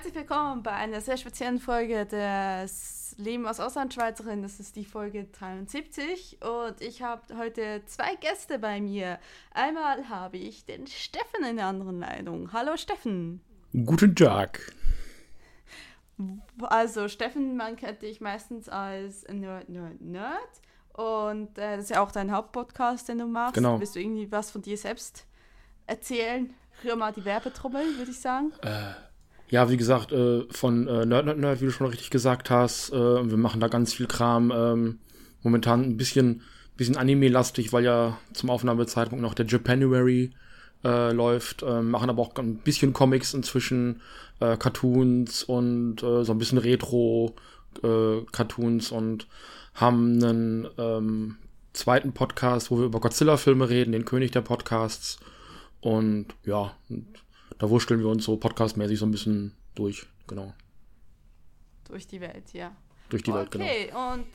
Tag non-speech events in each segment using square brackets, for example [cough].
Herzlich willkommen bei einer sehr speziellen Folge des Leben als Auslandschweizerin. Das ist die Folge 73 und ich habe heute zwei Gäste bei mir. Einmal habe ich den Steffen in der anderen Leitung. Hallo Steffen. Guten Tag. Also Steffen, man kennt dich meistens als Nerd, Nerd, Nerd. Und äh, das ist ja auch dein Hauptpodcast, den du machst. Genau. Willst du irgendwie was von dir selbst erzählen? Rühr mal die Werbetrommel, würde ich sagen. Äh, ja, wie gesagt, äh, von äh, Nerd, Nerd, Nerd, wie du schon richtig gesagt hast. Äh, wir machen da ganz viel Kram. Ähm, momentan ein bisschen, bisschen Anime-lastig, weil ja zum Aufnahmezeitpunkt noch der Japanuary äh, läuft. Äh, machen aber auch ein bisschen Comics inzwischen, äh, Cartoons und äh, so ein bisschen Retro-Cartoons und haben einen ähm, zweiten Podcast, wo wir über Godzilla-Filme reden, den König der Podcasts. Und ja, und da wursteln wir uns so podcastmäßig so ein bisschen durch, genau. Durch die Welt, ja. Durch die Welt, genau. Okay, und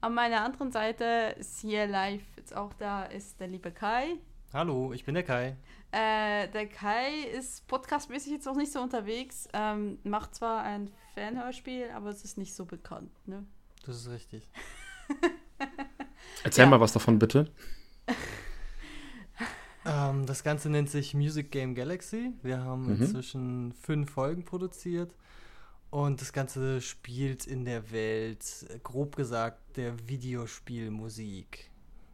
an meiner anderen Seite ist hier live jetzt auch da, ist der liebe Kai. Hallo, ich bin der Kai. Äh, der Kai ist podcastmäßig jetzt noch nicht so unterwegs, ähm, macht zwar ein Fanhörspiel, aber es ist nicht so bekannt, ne? Das ist richtig. Erzähl Ja. mal was davon, bitte. [laughs] Ähm, das Ganze nennt sich Music Game Galaxy. Wir haben Mhm. inzwischen fünf Folgen produziert. Und das Ganze spielt in der Welt, grob gesagt, der Videospielmusik.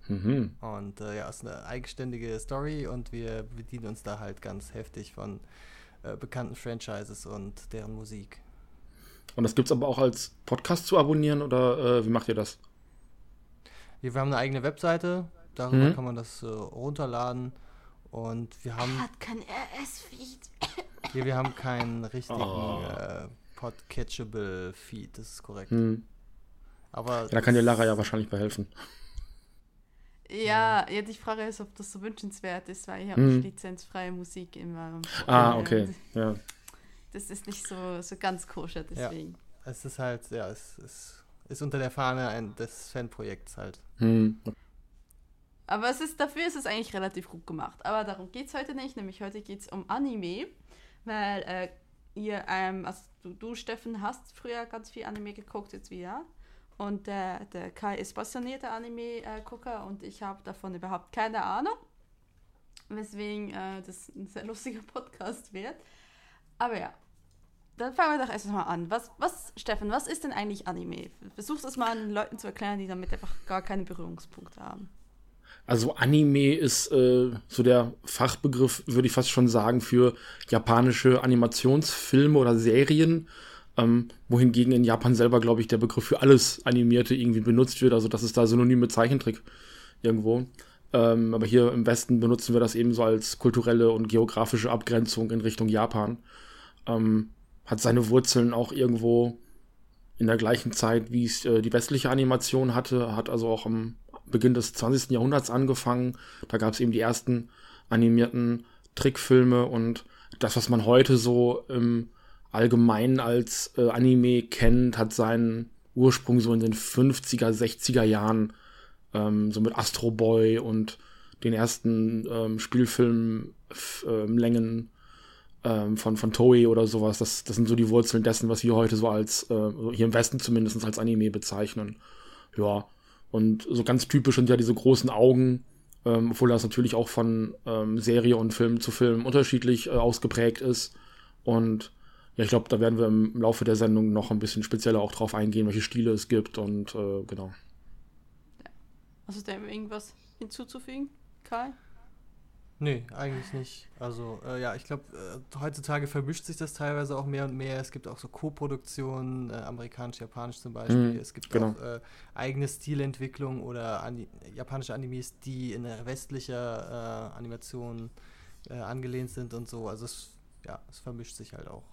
Mhm. Und äh, ja, ist eine eigenständige Story und wir bedienen uns da halt ganz heftig von äh, bekannten Franchises und deren Musik. Und das gibt's aber auch als Podcast zu abonnieren oder äh, wie macht ihr das? Wir haben eine eigene Webseite, darüber Mhm. kann man das äh, runterladen. Und wir haben Hat kein RS-Feed. Hier, wir haben keinen richtigen Oh. äh, Podcatchable Feed, das ist korrekt. Hm. Aber Ja, da kann dir Lara ja wahrscheinlich bei helfen. Ja, ja, die Frage ist, ob das so wünschenswert ist, weil ich habe Mhm. nicht lizenzfreie Musik immer. Ah, Äh, okay. Ja. Das ist nicht so, so ganz koscher, deswegen. es ist halt, ja, es ist, ist unter der Fahne ein, des Fanprojekts halt. Hm. Aber es ist, dafür ist es eigentlich relativ gut gemacht. Aber darum geht es heute nicht, nämlich heute geht es um Anime, weil äh, ihr, ähm, also du, du, Steffen, hast früher ganz viel Anime geguckt, jetzt wieder. Und der, der Kai ist passionierter Anime-Gucker und ich habe davon überhaupt keine Ahnung. Weswegen äh, das ein sehr lustiger [laughs] Podcast wird. Aber ja, dann fangen wir doch erstmal an. Was, was, Steffen, was ist denn eigentlich Anime? Versuch das mal den Leuten zu erklären, die damit einfach gar keine Berührungspunkte haben. Also Anime ist äh, so der Fachbegriff, würde ich fast schon sagen, für japanische Animationsfilme oder Serien. Ähm, wohingegen in Japan selber, glaube ich, der Begriff für alles Animierte irgendwie benutzt wird. Also das ist da synonym mit Zeichentrick irgendwo. Ähm, aber hier im Westen benutzen wir das eben so als kulturelle und geografische Abgrenzung in Richtung Japan. Ähm, hat seine Wurzeln auch irgendwo in der gleichen Zeit, wie es äh, die westliche Animation hatte, hat also auch am Beginn des 20. Jahrhunderts angefangen. Da gab es eben die ersten animierten Trickfilme und das, was man heute so im Allgemeinen als äh, Anime kennt, hat seinen Ursprung so in den 50er, 60er Jahren, ähm, so mit Astro Boy und den ersten ähm, Spielfilmlängen ähm, von, von Toei oder sowas. Das, das sind so die Wurzeln dessen, was wir heute so als, äh, hier im Westen zumindest als Anime bezeichnen. Ja, und so ganz typisch sind ja diese großen Augen, ähm, obwohl das natürlich auch von ähm, Serie und Film zu Film unterschiedlich äh, ausgeprägt ist. Und ja, ich glaube, da werden wir im Laufe der Sendung noch ein bisschen spezieller auch drauf eingehen, welche Stile es gibt und äh, genau. Hast du dem irgendwas hinzuzufügen, Kai? Nee, eigentlich nicht. Also, äh, ja, ich glaube, äh, heutzutage vermischt sich das teilweise auch mehr und mehr. Es gibt auch so Co-Produktionen, äh, amerikanisch, japanisch zum Beispiel. Mhm, es gibt genau. auch äh, eigene Stilentwicklung oder Ani japanische Animes, die in der westlicher äh, Animation äh, angelehnt sind und so. Also, es, ja, es vermischt sich halt auch.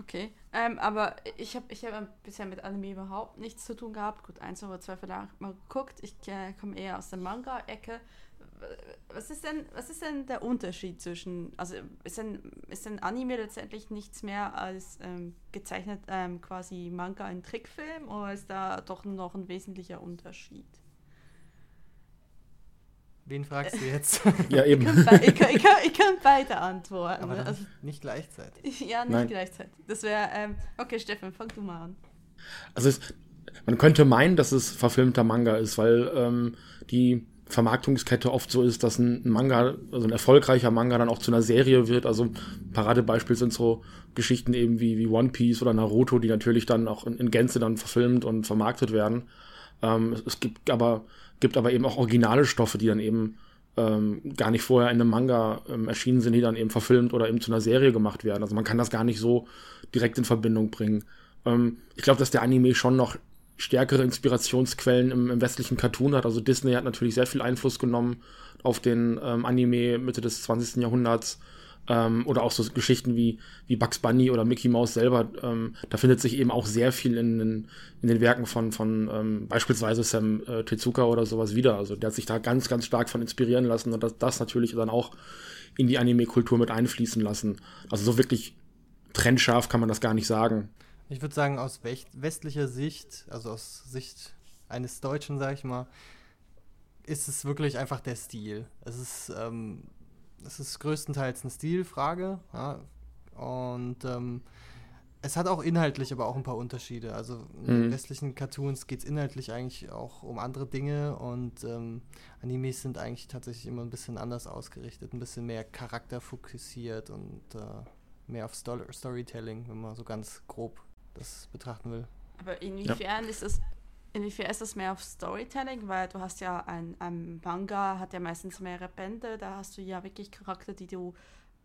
Okay, ähm, aber ich habe ich hab bisher mit Anime überhaupt nichts zu tun gehabt. Gut, eins oder zwei vielleicht mal geguckt. Ich äh, komme eher aus der Manga-Ecke. Was ist denn, was ist denn der Unterschied zwischen, also ist denn, ist denn Anime letztendlich nichts mehr als ähm, gezeichnet ähm, quasi Manga in Trickfilm oder ist da doch noch ein wesentlicher Unterschied? Wen fragst du [laughs] jetzt? ja, eben. Ich kann, ich, kann, ich, kann, ich kann beide antworten. Aber dann also, nicht, nicht gleichzeitig. [laughs] ja, nicht Nein. gleichzeitig. Das wäre, ähm, okay, Steffen, fang du mal an. Also es, man könnte meinen, dass es verfilmter Manga ist, weil ähm, die Vermarktungskette oft so ist, dass ein Manga, also ein erfolgreicher Manga dann auch zu einer Serie wird. Also Paradebeispiel sind so Geschichten eben wie, wie One Piece oder Naruto, die natürlich dann auch in, in Gänze dann verfilmt und vermarktet werden. Ähm, es, gibt aber, gibt aber eben auch originale Stoffe, die dann eben ähm, gar nicht vorher in einem Manga ähm, erschienen sind, die dann eben verfilmt oder eben zu einer Serie gemacht werden. Also man kann das gar nicht so direkt in Verbindung bringen. Ähm, ich glaube, dass der Anime schon noch stärkere Inspirationsquellen im, im westlichen Cartoon hat. Also Disney hat natürlich sehr viel Einfluss genommen auf den ähm, Anime Mitte des 20. Jahrhunderts. Ähm, oder auch so Geschichten wie, wie Bugs Bunny oder Mickey Mouse selber. Ähm, da findet sich eben auch sehr viel in, in, in den Werken von, von ähm, beispielsweise Sam äh, Tezuka oder sowas wieder. Also der hat sich da ganz, ganz stark von inspirieren lassen und das, das natürlich dann auch in die Anime-Kultur mit einfließen lassen. Also so wirklich trennscharf kann man das gar nicht sagen. Ich würde sagen, aus westlicher Sicht, also aus Sicht eines Deutschen, sag ich mal, ist es wirklich einfach der Stil. Es ist, ähm, es ist größtenteils eine Stilfrage. Ja? Und ähm, es hat auch inhaltlich aber auch ein paar Unterschiede. Also in Mhm. westlichen Cartoons geht es inhaltlich eigentlich auch um andere Dinge und ähm, Animes sind eigentlich tatsächlich immer ein bisschen anders ausgerichtet, ein bisschen mehr charakterfokussiert und äh, mehr auf Sto Storytelling, wenn man so ganz grob das betrachten will. Aber inwiefern ist es, inwiefern ist das mehr auf Storytelling? Weil du hast ja ein, ein Manga, hat ja meistens mehrere Bände, da hast du ja wirklich Charakter, die du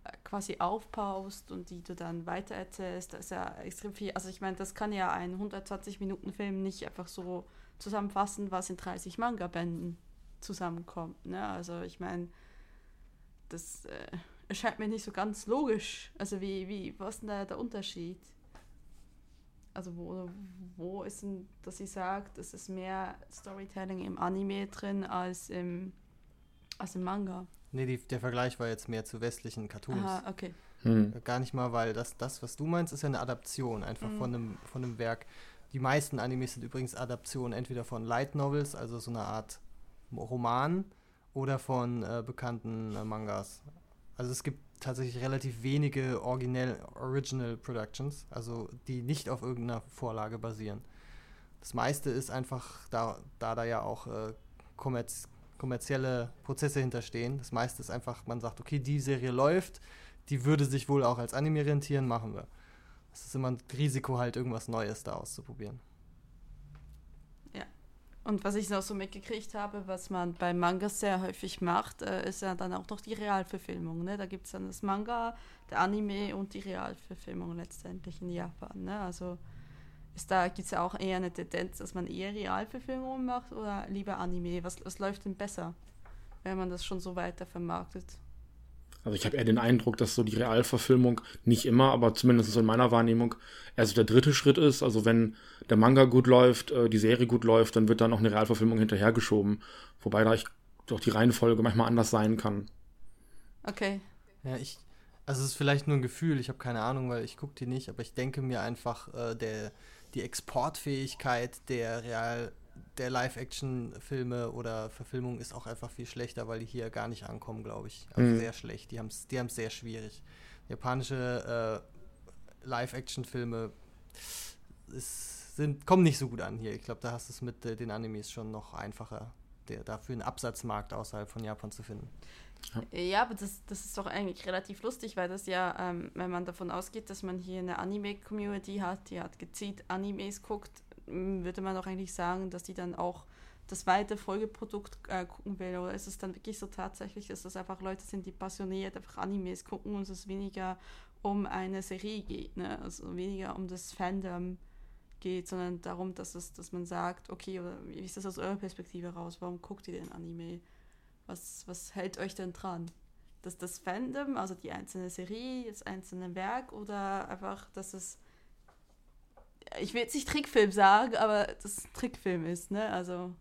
äh, quasi aufbaust und die du dann weitererzählst. Da ist ja extrem viel. Also ich meine, das kann ja ein 120 Minuten Film nicht einfach so zusammenfassen, was in 30 Manga-Bänden zusammenkommt. Ne? Also ich meine, das äh, erscheint mir nicht so ganz logisch. Also wie, wie, was ist denn da der Unterschied? Also wo, wo ist denn, dass sie sagt, es ist mehr Storytelling im Anime drin als im, als im Manga? Nee, die, der Vergleich war jetzt mehr zu westlichen Cartoons. Aha, okay. Hm. Gar nicht mal, weil das, das, was du meinst, ist ja eine Adaption einfach Mhm. von, einem, von einem Werk. Die meisten Animes sind übrigens Adaptionen entweder von Light Novels, also so eine Art Roman, oder von äh, bekannten äh, Mangas. Also es gibt tatsächlich relativ wenige originell Original Productions, also die nicht auf irgendeiner Vorlage basieren. Das meiste ist einfach, da da, da ja auch äh, kommerz kommerzielle Prozesse hinterstehen, das meiste ist einfach, man sagt, okay, die Serie läuft, die würde sich wohl auch als Anime rentieren, machen wir. Es ist immer ein Risiko, halt irgendwas Neues da auszuprobieren. Und was ich noch so mitgekriegt habe, was man bei Mangas sehr häufig macht, äh, ist ja dann auch noch die Realverfilmung. Ne? Da gibt es dann das Manga, der Anime und die Realverfilmung letztendlich in Japan. Ne? Also ist da gibt es ja auch eher eine Tendenz, dass man eher Realverfilmungen macht oder lieber Anime. Was, was läuft denn besser, wenn man das schon so weiter vermarktet? Also ich habe eher den Eindruck, dass so die Realverfilmung nicht immer, aber zumindest so in meiner Wahrnehmung erst der dritte Schritt ist. Also wenn der Manga gut läuft, äh, die Serie gut läuft, dann wird dann noch eine Realverfilmung hinterhergeschoben. Wobei da ich doch die Reihenfolge manchmal anders sein kann. Okay. Ja, ich, also es ist vielleicht nur ein Gefühl, ich habe keine Ahnung, weil ich gucke die nicht, aber ich denke mir einfach, äh, der, die Exportfähigkeit der Real, der Live-Action-Filme oder Verfilmungen ist auch einfach viel schlechter, weil die hier gar nicht ankommen, glaube ich. Also Mhm. sehr schlecht. Die haben es die haben's sehr schwierig. Japanische äh, Live-Action-Filme sind, kommen nicht so gut an hier. Ich glaube, da hast du es mit äh, den Animes schon noch einfacher, der, dafür einen Absatzmarkt außerhalb von Japan zu finden. Ja, aber das, das ist doch eigentlich relativ lustig, weil das ja, ähm, wenn man davon ausgeht, dass man hier eine Anime-Community hat, die hat gezielt Animes guckt, würde man doch eigentlich sagen, dass die dann auch das weite Folgeprodukt äh, gucken will. Oder ist es dann wirklich so tatsächlich, dass das einfach Leute sind, die passioniert einfach Animes gucken und es weniger um eine Serie geht, ne? Also weniger um das Fandom geht, sondern darum, dass es, dass man sagt, okay, oder wie ist das aus eurer Perspektive raus? Warum guckt ihr den Anime? Was, was hält euch denn dran? Dass das Fandom, also die einzelne Serie, das einzelne Werk oder einfach, dass es. Ich will jetzt nicht Trickfilm sagen, aber dass es ein Trickfilm ist, ne? Also.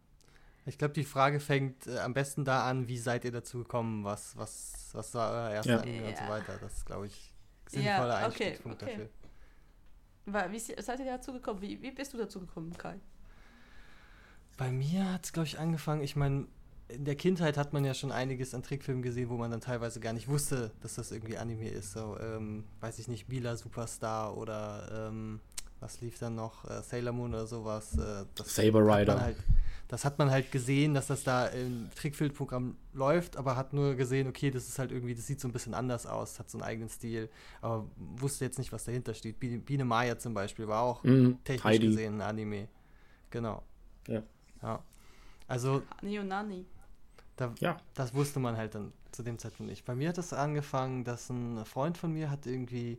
Ich glaube, die Frage fängt äh, am besten da an, wie seid ihr dazu gekommen, was, was, was war euer erster Ja. Anime und so Ja. weiter. Das ist, glaube ich, Ja, sinnvoller okay, Einstiegspunkt okay. dafür. wa- Wie se- seid ihr dazu gekommen? Wie, wie bist du dazu gekommen, Kai? Bei mir hat es, glaube ich, angefangen, ich meine, in der Kindheit hat man ja schon einiges an Trickfilmen gesehen, wo man dann teilweise gar nicht wusste, dass das irgendwie Anime ist. So, ähm, weiß ich nicht, Bila Superstar oder ähm, was lief dann noch? Äh, Sailor Moon oder sowas. Äh, das Saber Rider. Halt, das hat man halt gesehen, dass das da im Trickfilmprogramm läuft, aber hat nur gesehen, okay, das ist halt irgendwie, das sieht so ein bisschen anders aus, hat so einen eigenen Stil, aber wusste jetzt nicht, was dahinter steht. Biene, Biene Maya zum Beispiel war auch Mhm, technisch Heidi. gesehen ein Anime. Genau. Ja. Ja. Also Hani und Nani. da, Ja. das wusste man halt dann zu dem Zeitpunkt nicht. Bei mir hat es angefangen, dass ein Freund von mir hat irgendwie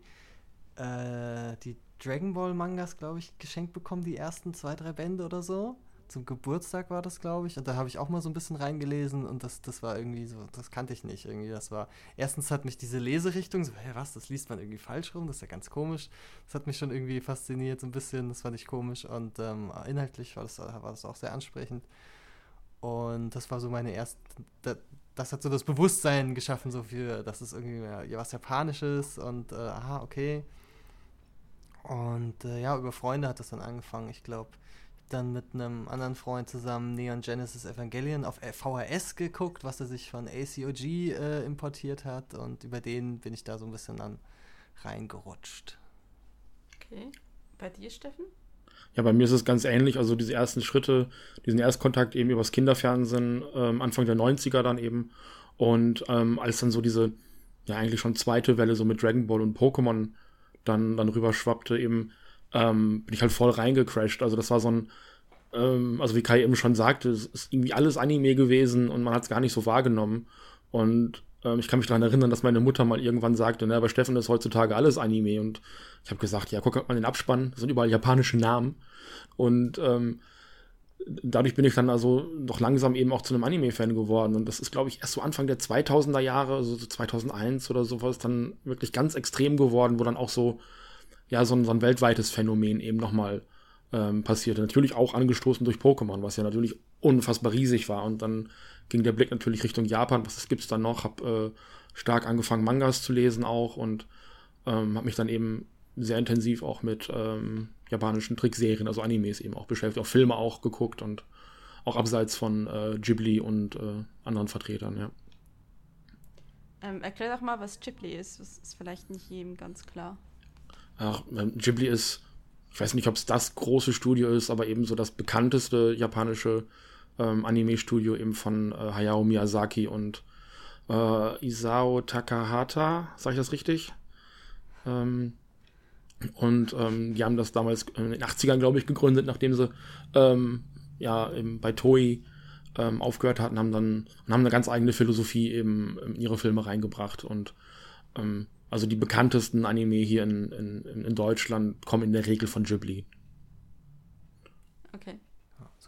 äh, die Dragon Ball Mangas, glaube ich, geschenkt bekommen, die ersten zwei, drei Bände oder so. Zum Geburtstag war das, glaube ich. Und da habe ich auch mal so ein bisschen reingelesen und das, das war irgendwie so, das kannte ich nicht irgendwie. Das war, erstens hat mich diese Leserichtung, so, hä, was, das liest man irgendwie falsch rum, das ist ja ganz komisch. Das hat mich schon irgendwie fasziniert, so ein bisschen, das fand ich komisch. Und ähm, inhaltlich war das, war das auch sehr ansprechend. Und das war so meine erste, da, das hat so das Bewusstsein geschaffen, so für, das ist irgendwie ja, was Japanisches und äh, aha, okay. Und äh, ja, über Freunde hat das dann angefangen. Ich glaube, dann mit einem anderen Freund zusammen Neon Genesis Evangelion auf äh, VHS geguckt, was er sich von ACOG äh, importiert hat. Und über den bin ich da so ein bisschen dann reingerutscht. Okay. Bei dir, Steffen? Ja, bei mir ist es ganz ähnlich. Also diese ersten Schritte, diesen Erstkontakt eben übers Kinderfernsehen, ähm, Anfang der 90er dann eben. Und ähm, als dann so diese, ja eigentlich schon zweite Welle so mit Dragon Ball und Pokémon dann, dann rüber schwappte, eben ähm, bin ich halt voll reingecrashed. Also das war so ein, ähm, also wie Kai eben schon sagte, es ist irgendwie alles Anime gewesen und man hat es gar nicht so wahrgenommen. Und ähm, ich kann mich daran erinnern, dass meine Mutter mal irgendwann sagte, ne, bei Steffen ist heutzutage alles Anime. Und ich habe gesagt, ja, guck mal den Abspann, das sind überall japanische Namen. Und ähm, dadurch bin ich dann also doch langsam eben auch zu einem Anime-Fan geworden. Und das ist, glaube ich, erst so Anfang der 2000er Jahre, also so 2001 oder sowas, dann wirklich ganz extrem geworden, wo dann auch so, ja, so ein, so ein weltweites Phänomen eben nochmal ähm, passierte. Natürlich auch angestoßen durch Pokémon, was ja natürlich unfassbar riesig war. Und dann ging der Blick natürlich Richtung Japan. Was gibt's da noch? Hab äh, stark angefangen, Mangas zu lesen auch und ähm, habe mich dann eben sehr intensiv auch mit ähm, japanischen Trickserien, also Animes eben auch beschäftigt, auch Filme auch geguckt und auch abseits von äh, Ghibli und äh, anderen Vertretern, ja. Ähm, erklär doch mal, was Ghibli ist. Das ist vielleicht nicht jedem ganz klar. Ach, ähm, Ghibli ist, ich weiß nicht, ob es das große Studio ist, aber eben so das bekannteste japanische ähm, Anime-Studio eben von äh, Hayao Miyazaki und äh, Isao Takahata, sage ich das richtig? Ähm, und ähm, die haben das damals in den 80ern, glaube ich, gegründet, nachdem sie ähm, ja eben bei Toei ähm, aufgehört hatten, haben dann und haben eine ganz eigene Philosophie eben in ihre Filme reingebracht. Und ähm, also die bekanntesten Anime hier in, in, in Deutschland kommen in der Regel von Ghibli. Okay.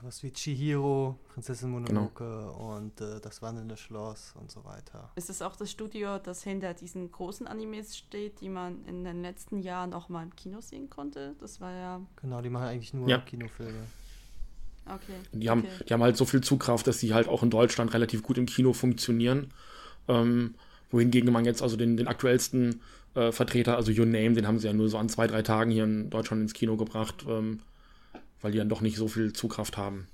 Sowas wie Chihiro, Prinzessin Mononoke und äh, das wandelnde Schloss und so weiter. Ist es auch das Studio, das hinter diesen großen Animes steht, die man in den letzten Jahren auch mal im Kino sehen konnte? Das war ja. Genau, die machen eigentlich nur Ja. Kinofilme. Okay. Die haben, okay. die haben halt so viel Zugkraft, dass sie halt auch in Deutschland relativ gut im Kino funktionieren. Ähm, wohingegen man jetzt also den, den aktuellsten äh, Vertreter, also Your Name, den haben sie ja nur so an zwei, drei Tagen hier in Deutschland ins Kino gebracht, ähm, weil die dann doch nicht so viel Zugkraft haben.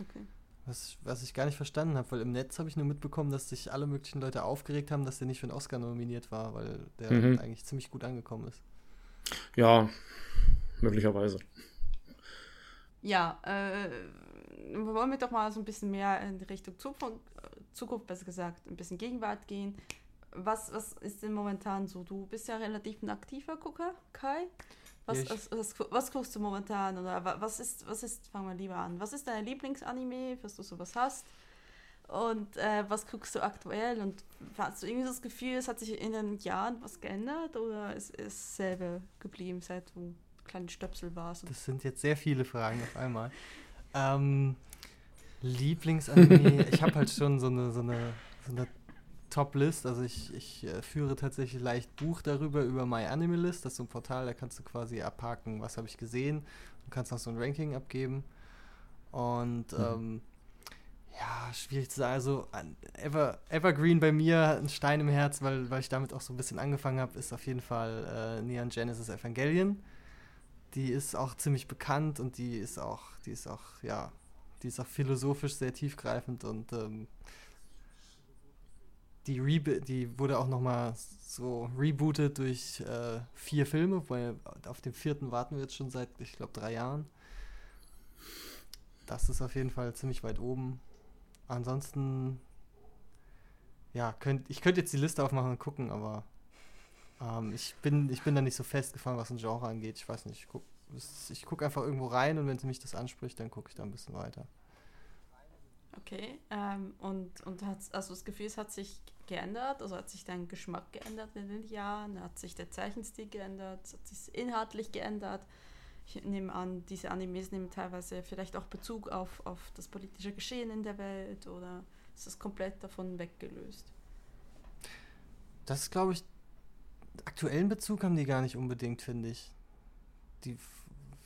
okay. Was, was ich gar nicht verstanden habe, weil im Netz habe ich nur mitbekommen, dass sich alle möglichen Leute aufgeregt haben, dass der nicht für einen Oscar nominiert war, weil der Mhm. eigentlich ziemlich gut angekommen ist. Ja, möglicherweise. Ja, äh, wollen wir doch mal so ein bisschen mehr in die Richtung Zukunft, Zukunft besser gesagt, ein bisschen Gegenwart gehen. Was, was ist denn momentan so? Du bist ja relativ ein aktiver Gucker, Kai. Was, Ja, was, was, was guckst du momentan? Oder wa- was ist, was ist, fangen wir lieber an. Was ist dein Lieblingsanime, was du sowas hast? Und äh, was guckst du aktuell? Und hast du irgendwie das Gefühl, es hat sich in den Jahren was geändert oder ist es dasselbe geblieben, seit du kleinen Stöpsel warst? Das sind jetzt sehr viele Fragen auf einmal. Ähm, Lieblingsanime, ich habe halt schon so eine, so eine, so eine Top-List. Also ich, ich äh, führe tatsächlich leicht Buch darüber, über MyAnimeList. Das ist so ein Portal, da kannst du quasi abhaken, was habe ich gesehen. Du kannst noch so ein Ranking abgeben. Und Mhm. ähm, ja, schwierig zu sagen. Also Ever, Evergreen bei mir, ein Stein im Herz, weil, weil ich damit auch so ein bisschen angefangen habe, ist auf jeden Fall äh, Neon Genesis Evangelion. Die ist auch ziemlich bekannt und die ist auch, die ist auch, ja, Die ist auch philosophisch sehr tiefgreifend und ähm, die, Rebe die wurde auch nochmal so rebootet durch äh, vier Filme, weil auf dem vierten warten wir jetzt schon seit, ich glaube, drei Jahren. Das ist auf jeden Fall ziemlich weit oben. Ansonsten, ja, könnt, ich könnte jetzt die Liste aufmachen und gucken, aber ähm, ich, bin, ich bin da nicht so festgefahren, was ein Genre angeht. Ich weiß nicht, ich gucke guck einfach irgendwo rein und wenn sie mich das anspricht, dann gucke ich da ein bisschen weiter. Okay, ähm, und, und hat, also das Gefühl, es hat sich geändert, also hat sich dein Geschmack geändert in den Jahren, hat sich der Zeichenstil geändert, hat sich inhaltlich geändert. Ich nehme an, diese Animes nehmen teilweise vielleicht auch Bezug auf, auf das politische Geschehen in der Welt oder ist das komplett davon weggelöst? Das glaube ich, aktuellen Bezug haben die gar nicht unbedingt, finde ich. Die,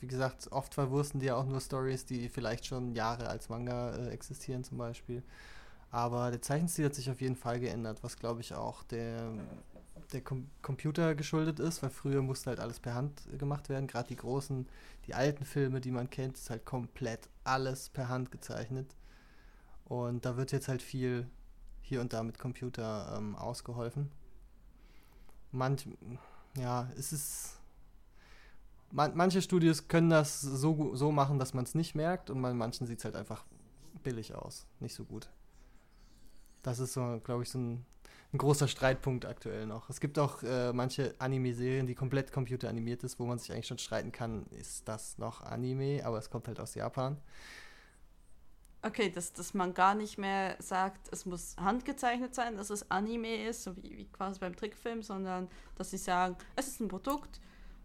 wie gesagt, oft verwursten die ja auch nur Stories, die vielleicht schon Jahre als Manga äh, existieren, zum Beispiel. Aber der Zeichenstil hat sich auf jeden Fall geändert, was glaube ich auch der, der Com Computer geschuldet ist, weil früher musste halt alles per Hand gemacht werden. Gerade die großen, die alten Filme, die man kennt, ist halt komplett alles per Hand gezeichnet. Und da wird jetzt halt viel hier und da mit Computer ähm, ausgeholfen manch, ja, es ist. Man, manche Studios können das so, so machen, dass man es nicht merkt und bei manchen sieht es halt einfach billig aus. Nicht so gut. Das ist so, glaube ich, so ein, ein, großer Streitpunkt aktuell noch. Es gibt auch äh, manche Anime-Serien, die komplett computeranimiert ist, wo man sich eigentlich schon streiten kann, ist das noch Anime, aber es kommt halt aus Japan. Okay, dass, dass man gar nicht mehr sagt, es muss handgezeichnet sein, dass es Anime ist, so wie, wie quasi beim Trickfilm, sondern dass sie sagen, es ist ein Produkt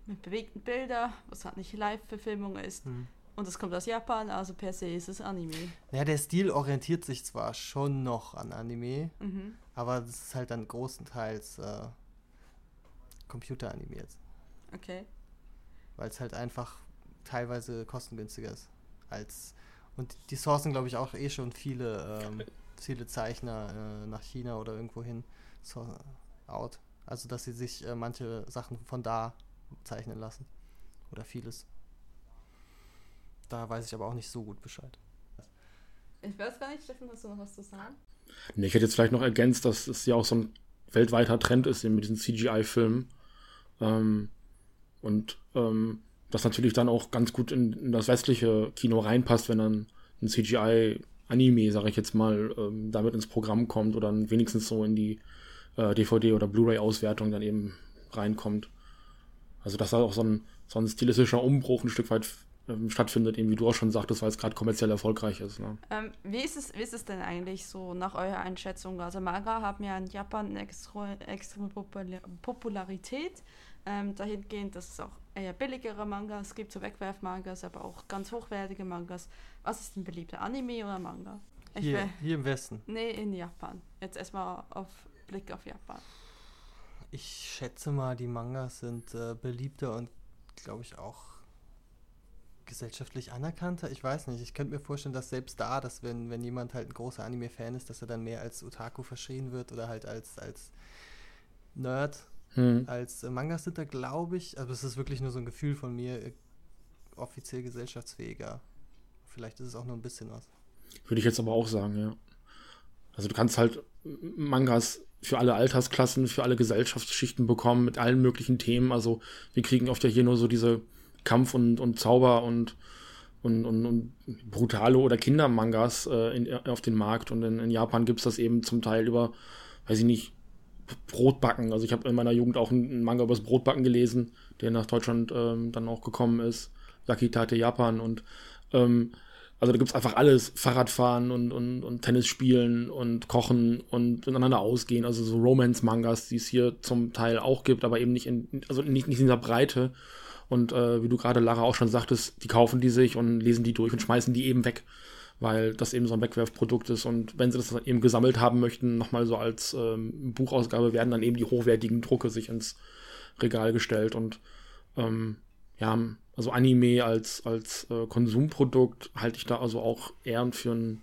mit bewegten Bildern, was halt nicht Live-Verfilmung ist. Mhm. Und es kommt aus Japan, also per se ist es Anime. Ja, der Stil orientiert sich zwar schon noch an Anime, mhm. aber das ist halt dann großenteils äh, computeranimiert. Okay. Weil es halt einfach teilweise kostengünstiger ist als und die sourcen, glaube ich, auch eh schon viele, ähm, [laughs] viele Zeichner äh, nach China oder irgendwo hin so, out. Also, dass sie sich äh, manche Sachen von da zeichnen lassen. Oder vieles. Da weiß ich aber auch nicht so gut Bescheid. Ich weiß gar nicht, Steffen, hast du noch was zu sagen? Nee, ich hätte jetzt vielleicht noch ergänzt, dass es ja auch so ein weltweiter Trend ist mit diesen CGI-Filmen. Ähm, und ähm, das natürlich dann auch ganz gut in, in das westliche Kino reinpasst, wenn dann ein CGI-Anime, sage ich jetzt mal, ähm, damit ins Programm kommt oder dann wenigstens so in die äh, DVD- oder Blu-ray-Auswertung dann eben reinkommt. Also dass da auch so ein, so ein stilistischer Umbruch ein Stück weit ähm, stattfindet, eben wie du auch schon sagtest, weil es gerade kommerziell erfolgreich ist. Ne? Ähm, wie, ist es, wie ist es denn eigentlich so nach eurer Einschätzung? Also Manga haben ja in Japan eine extreme Popularität ähm, dahingehend, dass es auch eher billigere Mangas gibt, so Wegwerfmangas, aber auch ganz hochwertige Mangas. Was ist denn beliebter, Anime oder Manga? Hier, hier im Westen? Nee, in Japan. Jetzt erstmal auf Blick auf Japan. Ich schätze mal, die Mangas sind äh, beliebter und glaube ich auch gesellschaftlich anerkannter. Ich weiß nicht. Ich könnte mir vorstellen, dass selbst da, dass wenn, wenn jemand halt ein großer Anime-Fan ist, dass er dann mehr als Otaku verschrien wird oder halt als, als Nerd hm. Als äh, Mangas sind da, glaube ich, also es ist wirklich nur so ein Gefühl von mir, äh, offiziell gesellschaftsfähiger. Vielleicht ist es auch nur ein bisschen was. Würde ich jetzt aber auch sagen, ja. Also du kannst halt Mangas für alle Altersklassen, für alle Gesellschaftsschichten bekommen, mit allen möglichen Themen. Also wir kriegen oft ja hier nur so diese Kampf- und, und Zauber- und, und, und, und brutale oder Kindermangas äh, auf den Markt. Und in, in Japan gibt es das eben zum Teil über, weiß ich nicht, Brotbacken. Also ich habe in meiner Jugend auch einen Manga über das Brotbacken gelesen, der nach Deutschland ähm, dann auch gekommen ist. Yakitate Japan und ähm, also da gibt es einfach alles. Fahrradfahren und, und, und Tennis spielen und kochen und miteinander ausgehen. Also so Romance-Mangas, die es hier zum Teil auch gibt, aber eben nicht in, also nicht, nicht in dieser Breite. Und äh, wie du gerade, Lara, auch schon sagtest, die kaufen die sich und lesen die durch und schmeißen die eben weg weil das eben so ein Wegwerfprodukt ist. Und wenn sie das eben gesammelt haben möchten, nochmal so als ähm, Buchausgabe, werden dann eben die hochwertigen Drucke sich ins Regal gestellt. Und ähm, ja, also Anime als, als äh, Konsumprodukt halte ich da also auch eher für ein,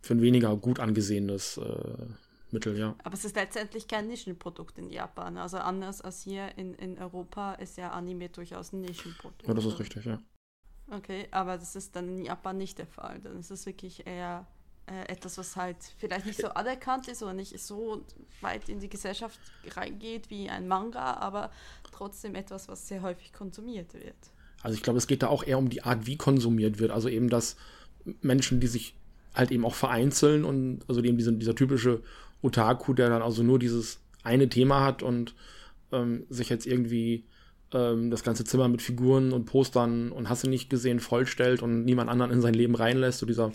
für ein weniger gut angesehenes äh, Mittel, ja. Aber es ist letztendlich kein Nischenprodukt in Japan. Also anders als hier in, in Europa ist ja Anime durchaus ein Nischenprodukt. Ja, das ist richtig, ja. Okay, aber das ist dann in Japan nicht der Fall. Dann ist es wirklich eher äh, etwas, was halt vielleicht nicht so [laughs] anerkannt ist oder nicht so weit in die Gesellschaft reingeht wie ein Manga, aber trotzdem etwas, was sehr häufig konsumiert wird. Also ich glaube, es geht da auch eher um die Art, wie konsumiert wird. Also eben, dass Menschen, die sich halt eben auch vereinzeln und also eben diese, dieser typische Otaku, der dann also nur dieses eine Thema hat und ähm, sich jetzt irgendwie ähm, das ganze Zimmer mit Figuren und Postern und hast du nicht gesehen vollstellt und niemand anderen in sein Leben reinlässt, so dieser,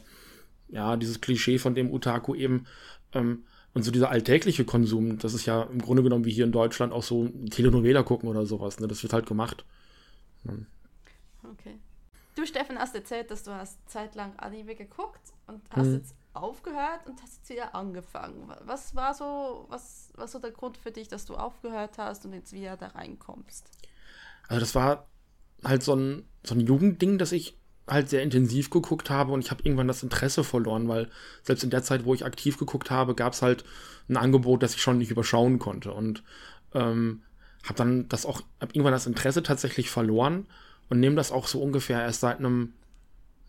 ja, dieses Klischee von dem Otaku eben. Ähm, und so dieser alltägliche Konsum, das ist ja im Grunde genommen wie hier in Deutschland auch so Telenovela gucken oder sowas, ne? Das wird halt gemacht. Hm. Okay. Du, Steffen, hast erzählt, dass du hast zeitlang Anime geguckt und hast hm. jetzt aufgehört und hast jetzt wieder angefangen. Was war so, was war so der Grund für dich, dass du aufgehört hast und jetzt wieder da reinkommst? Also das war halt so ein, so ein Jugendding, das ich halt sehr intensiv geguckt habe und ich habe irgendwann das Interesse verloren, weil selbst in der Zeit, wo ich aktiv geguckt habe, gab es halt ein Angebot, das ich schon nicht überschauen konnte und ähm, habe dann das auch, habe irgendwann das Interesse tatsächlich verloren und nehme das auch so ungefähr erst seit einem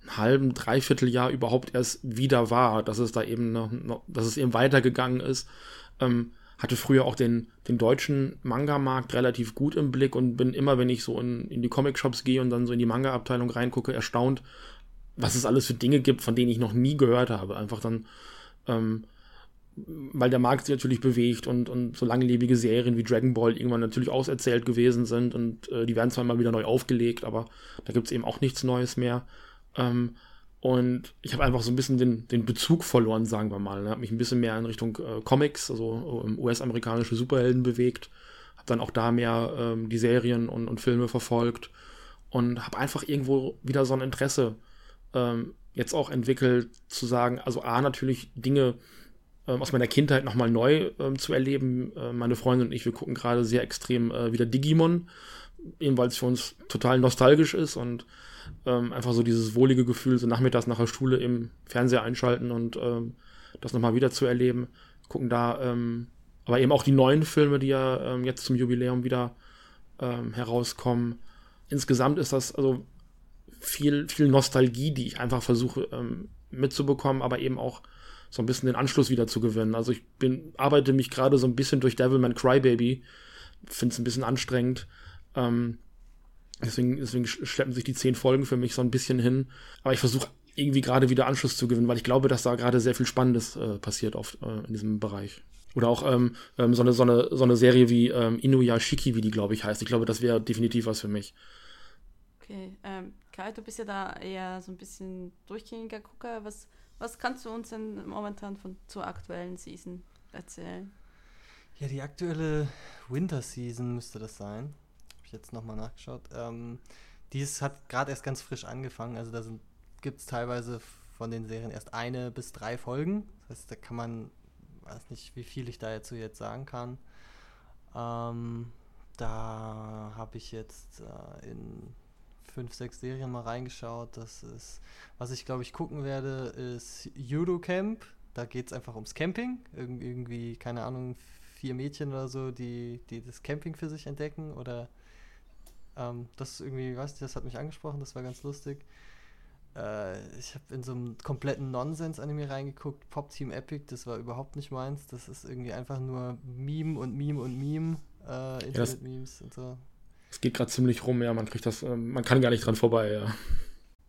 halben, dreiviertel Jahr überhaupt erst wieder wahr, dass es da eben noch, dass es eben weitergegangen ist. Ähm, hatte früher auch den, den deutschen Manga-Markt relativ gut im Blick und bin immer, wenn ich so in, in die Comic-Shops gehe und dann so in die Manga-Abteilung reingucke, erstaunt, was es alles für Dinge gibt, von denen ich noch nie gehört habe. Einfach dann, ähm, weil der Markt sich natürlich bewegt und, und so langlebige Serien wie Dragon Ball irgendwann natürlich auserzählt gewesen sind und äh, die werden zwar immer wieder neu aufgelegt, aber da gibt es eben auch nichts Neues mehr. Ähm, und ich habe einfach so ein bisschen den, den Bezug verloren, sagen wir mal. Ne? Habe mich ein bisschen mehr in Richtung äh, Comics, also ähm, US-amerikanische Superhelden bewegt. Habe dann auch da mehr ähm, die Serien und, und Filme verfolgt. Und habe einfach irgendwo wieder so ein Interesse ähm, jetzt auch entwickelt, zu sagen, also A, natürlich Dinge ähm, aus meiner Kindheit nochmal neu ähm, zu erleben. Äh, meine Freundin und ich, wir gucken gerade sehr extrem äh, wieder Digimon, eben weil es für uns total nostalgisch ist und ähm, einfach so dieses wohlige Gefühl, so nachmittags nach der Schule im Fernseher einschalten und ähm, das nochmal wieder zu erleben. Gucken da, ähm, aber eben auch die neuen Filme, die ja ähm, jetzt zum Jubiläum wieder ähm, herauskommen. Insgesamt ist das also viel, viel Nostalgie, die ich einfach versuche ähm, mitzubekommen, aber eben auch so ein bisschen den Anschluss wieder zu gewinnen. Also ich bin, arbeite mich gerade so ein bisschen durch Devilman Crybaby, finde es ein bisschen anstrengend. Ähm, Deswegen, deswegen schleppen sich die zehn Folgen für mich so ein bisschen hin. Aber ich versuche irgendwie gerade wieder Anschluss zu gewinnen, weil ich glaube, dass da gerade sehr viel Spannendes äh, passiert oft äh, in diesem Bereich. Oder auch ähm, ähm, so, eine, so, eine, so eine Serie wie ähm, Inuyashiki, wie die, glaube ich, heißt. Ich glaube, das wäre definitiv was für mich. Okay, ähm, Kai, du bist ja da eher so ein bisschen durchgängiger Gucker. Was, was kannst du uns denn momentan von zur aktuellen Season erzählen? Ja, die aktuelle Winter Season müsste das sein ich jetzt nochmal nachgeschaut. Ähm, dies hat gerade erst ganz frisch angefangen. Also da gibt es teilweise von den Serien erst eine bis drei Folgen. Das heißt, da kann man, weiß nicht, wie viel ich da jetzt so jetzt sagen kann. Ähm, da habe ich jetzt äh, in fünf, sechs Serien mal reingeschaut. Das ist, was ich glaube ich gucken werde, ist Judo Camp. Da geht es einfach ums Camping. Ir irgendwie, keine Ahnung, vier Mädchen oder so, die, die das Camping für sich entdecken oder ähm, das irgendwie, weißt du, das hat mich angesprochen, das war ganz lustig. Äh, ich habe in so einem kompletten Nonsens-Anime reingeguckt, Pop Team Epic, das war überhaupt nicht meins. Das ist irgendwie einfach nur Meme und Meme und Meme, äh, Internet-Memes ja, und so. Es geht gerade ziemlich rum, ja, man kriegt das, äh, man kann gar nicht dran vorbei, ja.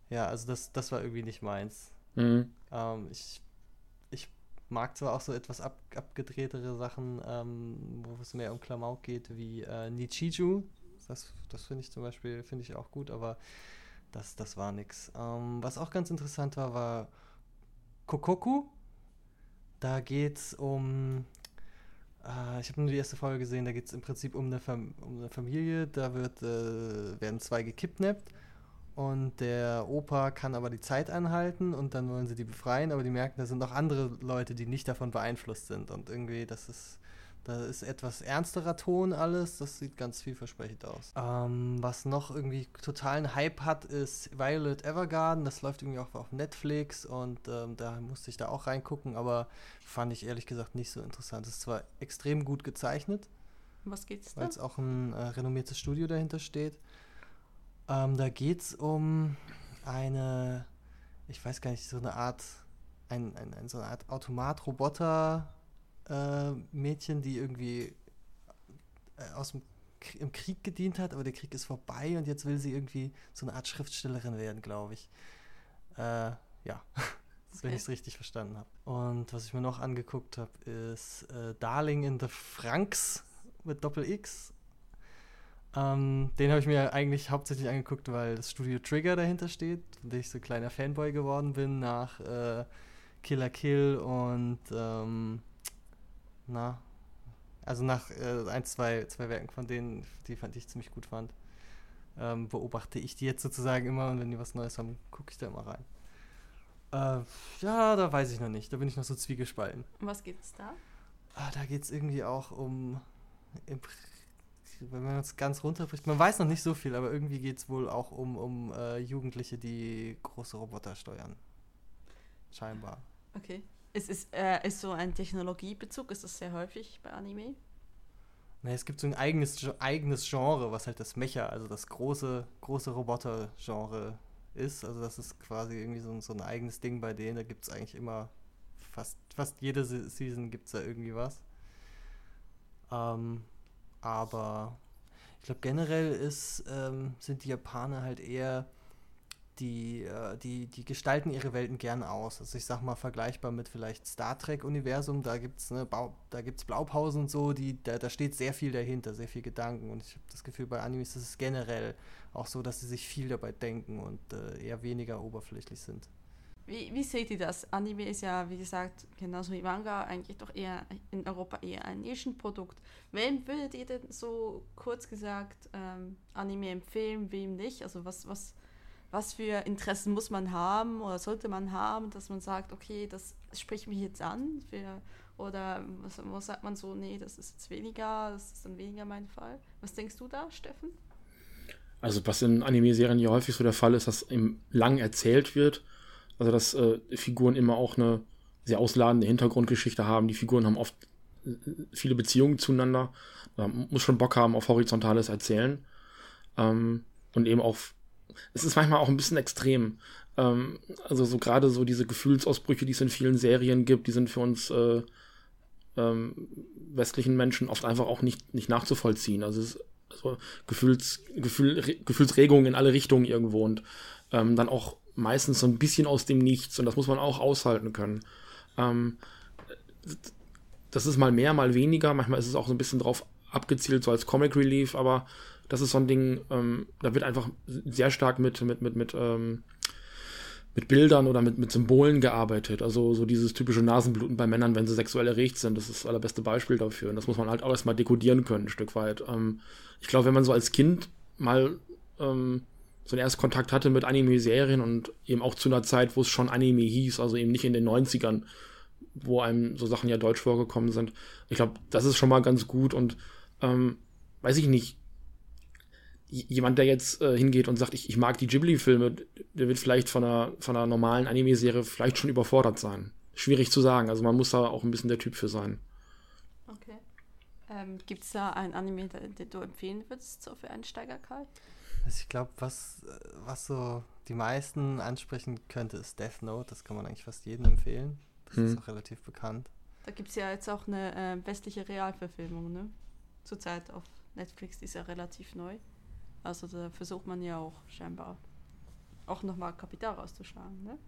Ja, also das, das war irgendwie nicht meins. Mhm. Ähm, ich, ich mag zwar auch so etwas ab, abgedrehtere Sachen, ähm, wo es mehr um Klamauk geht, wie äh, Nichiju, das, das finde ich zum Beispiel, finde ich auch gut, aber das, das war nix. Ähm, was auch ganz interessant war, war Kokoku. Da geht es um, äh, ich habe nur die erste Folge gesehen, da geht es im Prinzip um eine, um eine Familie, da wird, äh, werden zwei gekidnappt und der Opa kann aber die Zeit anhalten und dann wollen sie die befreien, aber die merken, da sind noch andere Leute, die nicht davon beeinflusst sind und irgendwie, das ist da ist etwas ernsterer Ton alles. Das sieht ganz vielversprechend aus. Ähm, was noch irgendwie totalen Hype hat, ist Violet Evergarden. Das läuft irgendwie auch auf Netflix und ähm, da musste ich da auch reingucken, aber fand ich ehrlich gesagt nicht so interessant. Es ist zwar extrem gut gezeichnet. Was geht's da? Weil es auch ein äh, renommiertes Studio dahinter steht. Ähm, da geht's um eine, ich weiß gar nicht, so eine Art, ein, ein, ein so eine Art Automat-Roboter-Mädchen, äh, die irgendwie äh, aus dem im Krieg gedient hat, aber der Krieg ist vorbei und jetzt will sie irgendwie so eine Art Schriftstellerin werden, glaube ich. Äh, ja, [laughs] okay. wenn ich es richtig verstanden habe. Und was ich mir noch angeguckt habe, ist äh, Darling in the Franks mit Doppel X. Ähm, den habe ich mir eigentlich hauptsächlich angeguckt, weil das Studio Trigger dahinter steht, von dem ich so ein kleiner Fanboy geworden bin nach äh, Killer Kill und ähm, na, also nach äh, ein, zwei, zwei Werken von denen, die fand ich ziemlich gut fand, ähm, beobachte ich die jetzt sozusagen immer und wenn die was Neues haben, gucke ich da immer rein. Äh, ja, da weiß ich noch nicht. Da bin ich noch so zwiegespalten. Um was geht's da? Ah, da geht es irgendwie auch um. wenn man es ganz runterbricht, man weiß noch nicht so viel, aber irgendwie geht es wohl auch um, um äh, Jugendliche, die große Roboter steuern. Scheinbar. Okay. Ist, ist, äh, ist so ein Technologiebezug, ist das sehr häufig bei Anime? Nee, es gibt so ein eigenes, eigenes Genre, was halt das Mecha, also das große, große Roboter-Genre ist. Also das ist quasi irgendwie so, so ein eigenes Ding bei denen. Da gibt es eigentlich immer, fast, fast jede Season gibt es da irgendwie was. Ähm, aber ich glaube generell ist, ähm, sind die Japaner halt eher die, äh, die, die gestalten ihre Welten gern aus. Also ich sag mal vergleichbar mit vielleicht Star Trek-Universum, da gibt's ne, Blaupausen und so, die, da, da steht sehr viel dahinter, sehr viel Gedanken. Und ich habe das Gefühl, bei Animes ist es generell auch so, dass sie sich viel dabei denken und äh, eher weniger oberflächlich sind. Wie, wie seht ihr das? Anime ist ja, wie gesagt, genauso wie Manga, eigentlich doch eher in Europa eher ein Nischenprodukt. Wem würdet ihr denn so kurz gesagt ähm, Anime empfehlen, wem nicht? Also was, was was für Interessen muss man haben oder sollte man haben, dass man sagt, okay, das spricht mich jetzt an, für, oder was, was sagt man so, nee, das ist jetzt weniger, das ist dann weniger mein Fall. Was denkst du da, Steffen? Also was in Anime-Serien ja häufig so der Fall ist, dass eben lang erzählt wird, also dass äh, Figuren immer auch eine sehr ausladende Hintergrundgeschichte haben. Die Figuren haben oft äh, viele Beziehungen zueinander. Man muss schon Bock haben auf horizontales Erzählen. Ähm, und eben auch es ist manchmal auch ein bisschen extrem. Ähm, also so gerade so diese Gefühlsausbrüche, die es in vielen Serien gibt, die sind für uns äh, ähm, westlichen Menschen oft einfach auch nicht, nicht nachzuvollziehen. Also, es ist, also Gefühls, Gefühl, Re, Gefühlsregungen in alle Richtungen irgendwo und ähm, dann auch meistens so ein bisschen aus dem Nichts und das muss man auch aushalten können. Ähm, das ist mal mehr, mal weniger. Manchmal ist es auch so ein bisschen drauf abgezielt, so als Comic Relief, aber das ist so ein Ding, ähm, da wird einfach sehr stark mit, mit, mit, mit, ähm, mit Bildern oder mit, mit Symbolen gearbeitet. Also so dieses typische Nasenbluten bei Männern, wenn sie sexuell erregt sind, das ist das allerbeste Beispiel dafür. Und das muss man halt auch erstmal dekodieren können, ein Stück weit. Ähm, ich glaube, wenn man so als Kind mal ähm, so einen Erstkontakt hatte mit Anime-Serien und eben auch zu einer Zeit, wo es schon Anime hieß, also eben nicht in den 90ern, wo einem so Sachen ja deutsch vorgekommen sind. Ich glaube, das ist schon mal ganz gut und ähm, weiß ich nicht, jemand, der jetzt äh, hingeht und sagt, ich, ich mag die Ghibli-Filme, der wird vielleicht von einer, von einer normalen Anime-Serie vielleicht schon überfordert sein. Schwierig zu sagen. Also man muss da auch ein bisschen der Typ für sein. Okay. Ähm, Gibt es da ein Anime, den du empfehlen würdest, so für Einsteiger, Kai? Also ich glaube, was, was so die meisten ansprechen könnte, ist Death Note. Das kann man eigentlich fast jedem empfehlen. Das hm. ist auch relativ bekannt. Da gibt es ja jetzt auch eine äh, westliche Realverfilmung, ne? Zurzeit auf Netflix, die ist ja relativ neu. Also da versucht man ja auch scheinbar auch nochmal Kapital rauszuschlagen. Ne?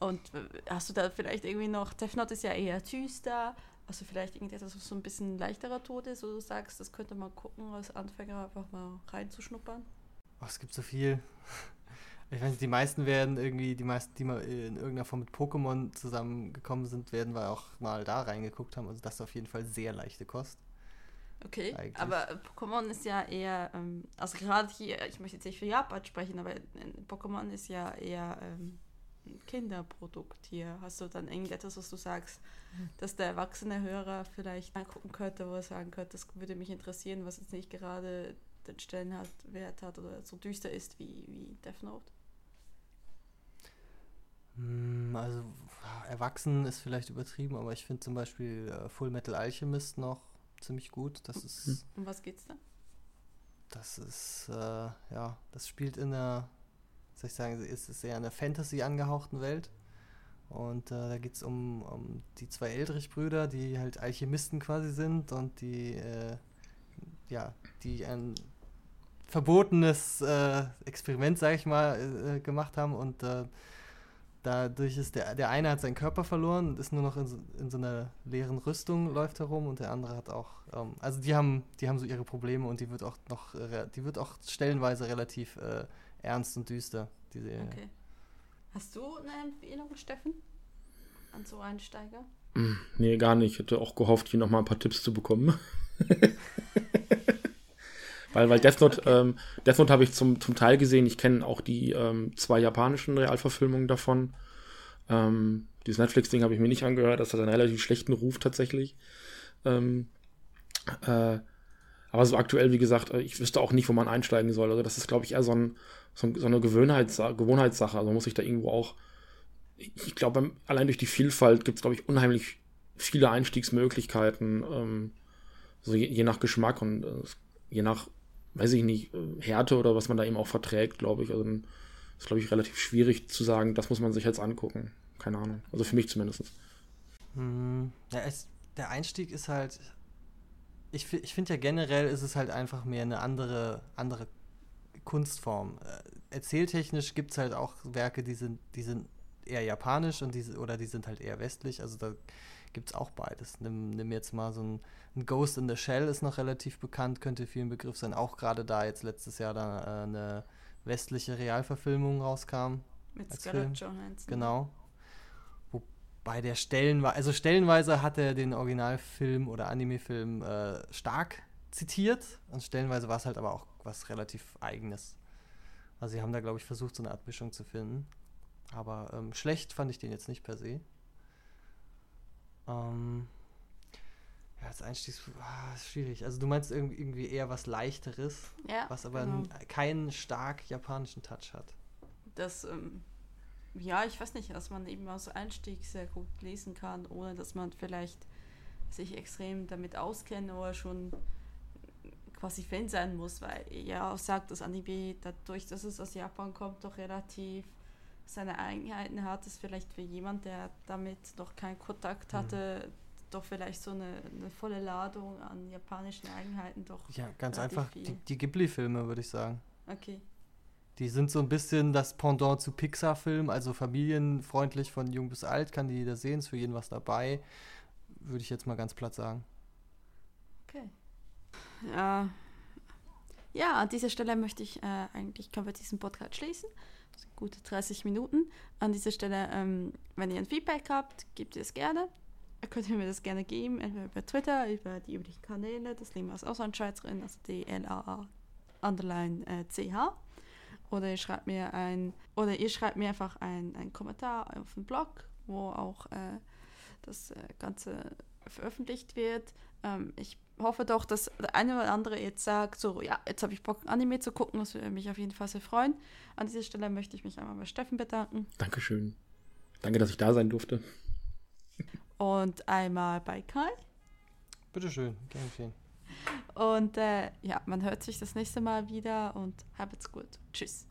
Und äh, hast du da vielleicht irgendwie noch, Death Note ist ja eher düster, also vielleicht irgendetwas, was so ein bisschen leichterer Tod ist, wo du sagst, das könnte man gucken, als Anfänger einfach mal reinzuschnuppern? Oh, es gibt so viel. Ich weiß nicht, die meisten werden irgendwie, die meisten, die mal in irgendeiner Form mit Pokémon zusammengekommen sind, werden wir auch mal da reingeguckt haben. Also das ist auf jeden Fall sehr leichte Kost. Okay, eigentlich. aber Pokémon ist ja eher, ähm, also gerade hier, ich möchte jetzt nicht für Japan sprechen, aber Pokémon ist ja eher ähm, ein Kinderprodukt hier. Hast du dann irgendetwas, was du sagst, mhm. dass der erwachsene Hörer vielleicht angucken könnte, wo er sagen könnte, das würde mich interessieren, was jetzt nicht gerade den Stellenwert hat oder so düster ist wie, wie Death Note? Hm, also erwachsen ist vielleicht übertrieben, aber ich finde zum Beispiel äh, Full Metal Alchemist noch ziemlich gut. Das ist. Um was geht's da? Das ist, äh, ja, das spielt in der soll ich sagen, ist es eher eine Fantasy angehauchten Welt. Und äh, da geht es um, um die zwei Eldrich-Brüder, die halt Alchemisten quasi sind und die, äh, ja, die ein verbotenes äh, Experiment, sag ich mal, äh, gemacht haben und äh, dadurch ist der, der eine hat seinen Körper verloren und ist nur noch in so, in so einer leeren Rüstung, läuft herum und der andere hat auch, ähm, also die haben, die haben so ihre Probleme und die wird auch noch, die wird auch stellenweise relativ äh, ernst und düster, die Serie. Okay. Hast du eine Empfehlung, Steffen? An so Einsteiger? Mm, nee, gar nicht. Ich hätte auch gehofft, hier nochmal ein paar Tipps zu bekommen. [laughs] weil, weil Death Note, okay. ähm, Death Note habe ich zum, zum Teil gesehen. Ich kenne auch die ähm, zwei japanischen Realverfilmungen davon. Ähm, dieses Netflix-Ding habe ich mir nicht angehört. Das hat einen relativ schlechten Ruf tatsächlich. Ähm, äh, aber so aktuell, wie gesagt, äh, ich wüsste auch nicht, wo man einsteigen soll. Also das ist, glaube ich, eher so, ein, so, so eine Gewohnheitssache, Gewohnheitssache. Also muss ich da irgendwo auch, ich glaube, allein durch die Vielfalt gibt es, glaube ich, unheimlich viele Einstiegsmöglichkeiten, ähm, so je, je, nach Geschmack und äh, je nach, weiß ich nicht, Härte oder was man da eben auch verträgt, glaube ich. Also ist, glaube ich, relativ schwierig zu sagen, das muss man sich jetzt angucken. Keine Ahnung. Also für mich zumindest. Hm, ja, es, der Einstieg ist halt, ich, ich finde ja generell ist es halt einfach mehr eine andere, andere Kunstform. Äh, erzähltechnisch gibt es halt auch Werke, die sind, die sind eher japanisch und die, oder die sind halt eher westlich. Also da gibt es auch beides. Nimm, nimm jetzt mal so ein, ein, Ghost in the Shell ist noch relativ bekannt, könnte vielen Begriff sein. Auch gerade da jetzt letztes Jahr da äh, eine westliche Realverfilmung rauskam. Mit Scarlett Johansson. Genau bei der Stellenweise, also stellenweise hat er den Originalfilm oder Animefilm äh, stark zitiert und stellenweise war es halt aber auch was relativ Eigenes. Also sie haben da, glaube ich, versucht, so eine Art Mischung zu finden. Aber ähm, schlecht fand ich den jetzt nicht per se. Ähm, ja, als Einstieg ah, ist schwierig. Also du meinst irgendwie eher was Leichteres, ja, was aber genau. keinen stark japanischen Touch hat. Das ähm, ja, ich weiß nicht, dass man eben aus Einstieg sehr gut lesen kann, ohne dass man vielleicht sich extrem damit auskennt oder schon quasi Fan sein muss, weil ja auch sagt, dass Anime dadurch, dass es aus Japan kommt, doch relativ seine Eigenheiten hat, ist vielleicht für jemand, der damit noch keinen Kontakt hatte, mhm. doch vielleicht so eine, eine, volle Ladung an japanischen Eigenheiten doch. Ja, ganz einfach viel. die, die Ghibli-Filme, würde ich sagen. Okay. Die sind so ein bisschen das Pendant zu Pixar-Filmen, also familienfreundlich von jung bis alt, kann die jeder sehen, ist für jeden was dabei. Würde ich jetzt mal ganz platt sagen. Okay. Ja. Ja, an dieser Stelle möchte ich äh, eigentlich, können wir diesen Podcast schließen. Gute 30 Minuten. An dieser Stelle, ähm, wenn ihr ein Feedback habt, gebt ihr es gerne. Ihr könnt mir das gerne geben, entweder über Twitter, über die üblichen Kanäle, das Leben als Auslandschweizerin, also DLAA underline äh, CH. Oder ihr schreibt mir ein, oder ihr schreibt mir einfach einen Kommentar auf dem Blog, wo auch äh, das äh, Ganze veröffentlicht wird. Ähm, ich hoffe doch, dass der eine oder andere jetzt sagt, so, ja, jetzt habe ich Bock, Anime zu gucken, das würde mich auf jeden Fall sehr freuen. An dieser Stelle möchte ich mich einmal bei Steffen bedanken. Dankeschön. Danke, dass ich da sein durfte. Und einmal bei Kai. Bitteschön, gerne schön. Und äh, ja, man hört sich das nächste Mal wieder und habt's gut. Tschüss.